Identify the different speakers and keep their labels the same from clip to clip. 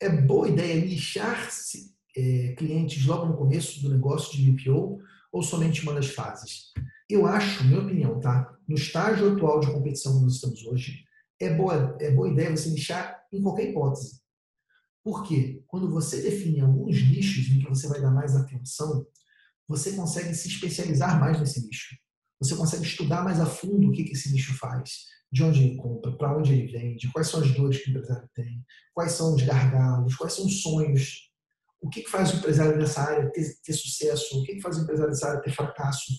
Speaker 1: é boa ideia lixar é, clientes logo no começo do negócio de BPO ou somente uma das fases? Eu acho, minha opinião, tá? No estágio atual de competição que nós estamos hoje, é boa, é boa ideia você lixar em qualquer hipótese. Por quê? Quando você define alguns nichos em que você vai dar mais atenção, você consegue se especializar mais nesse nicho. Você consegue estudar mais a fundo o que esse nicho faz, de onde ele compra, para onde ele vende, quais são as dores que o empresário tem, quais são os gargalos, quais são os sonhos, o que faz o empresário nessa área ter, ter sucesso, o que faz o empresário nessa área ter fracasso.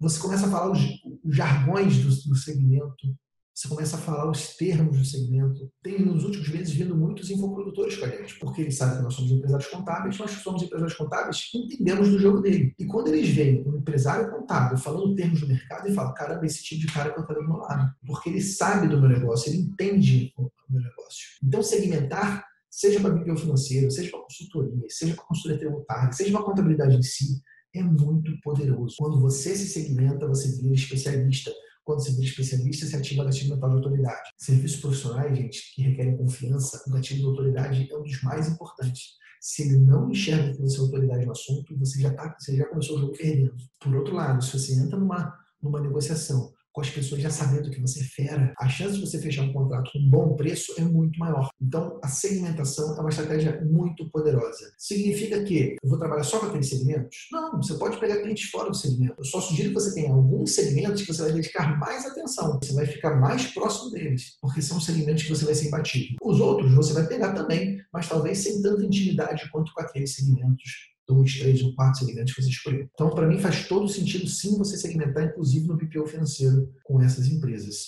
Speaker 1: Você começa a falar os, os jargões do, do segmento, você começa a falar os termos do segmento. Tem nos últimos vindo muitos infoprodutores com a gente, porque eles sabem que nós somos empresários contábeis, nós somos empresários contábeis que entendemos do jogo dele. E quando eles veem um empresário contábil falando termos do mercado, ele fala: caramba, esse tipo de cara que eu quero do meu lado. Porque ele sabe do meu negócio, ele entende o meu negócio. Então, segmentar seja para BPO financeiro, seja para consultoria, seja para consultoria tributária, seja para contabilidade em si, é muito poderoso. Quando você se segmenta, você vira especialista quando você vira especialista, você ativa gatilho mental de autoridade. Serviços profissionais, gente, que requerem confiança, o gatilho de autoridade é um dos mais importantes. Se ele não enxerga que você é autoridade no assunto, você já, tá, você já começou o jogo perdendo. Por outro lado, se você entra numa, numa negociação com as pessoas já sabendo que você é fera, a chance de você fechar um contrato com um bom preço é muito maior. Então, a segmentação é uma estratégia muito poderosa. Significa que eu vou trabalhar só com aqueles segmentos? Não, você pode pegar clientes fora do segmento. Eu só sugiro que você tenha alguns segmentos que você vai dedicar mais atenção. Você vai ficar mais próximo deles, porque são segmentos que você vai ser imbatível. Os outros você vai pegar também, mas talvez sem tanta intimidade quanto com aqueles segmentos dois, três ou quatro segmentos que você escolher. Então, para mim, faz todo sentido sim você segmentar, inclusive no BPO financeiro, com essas empresas.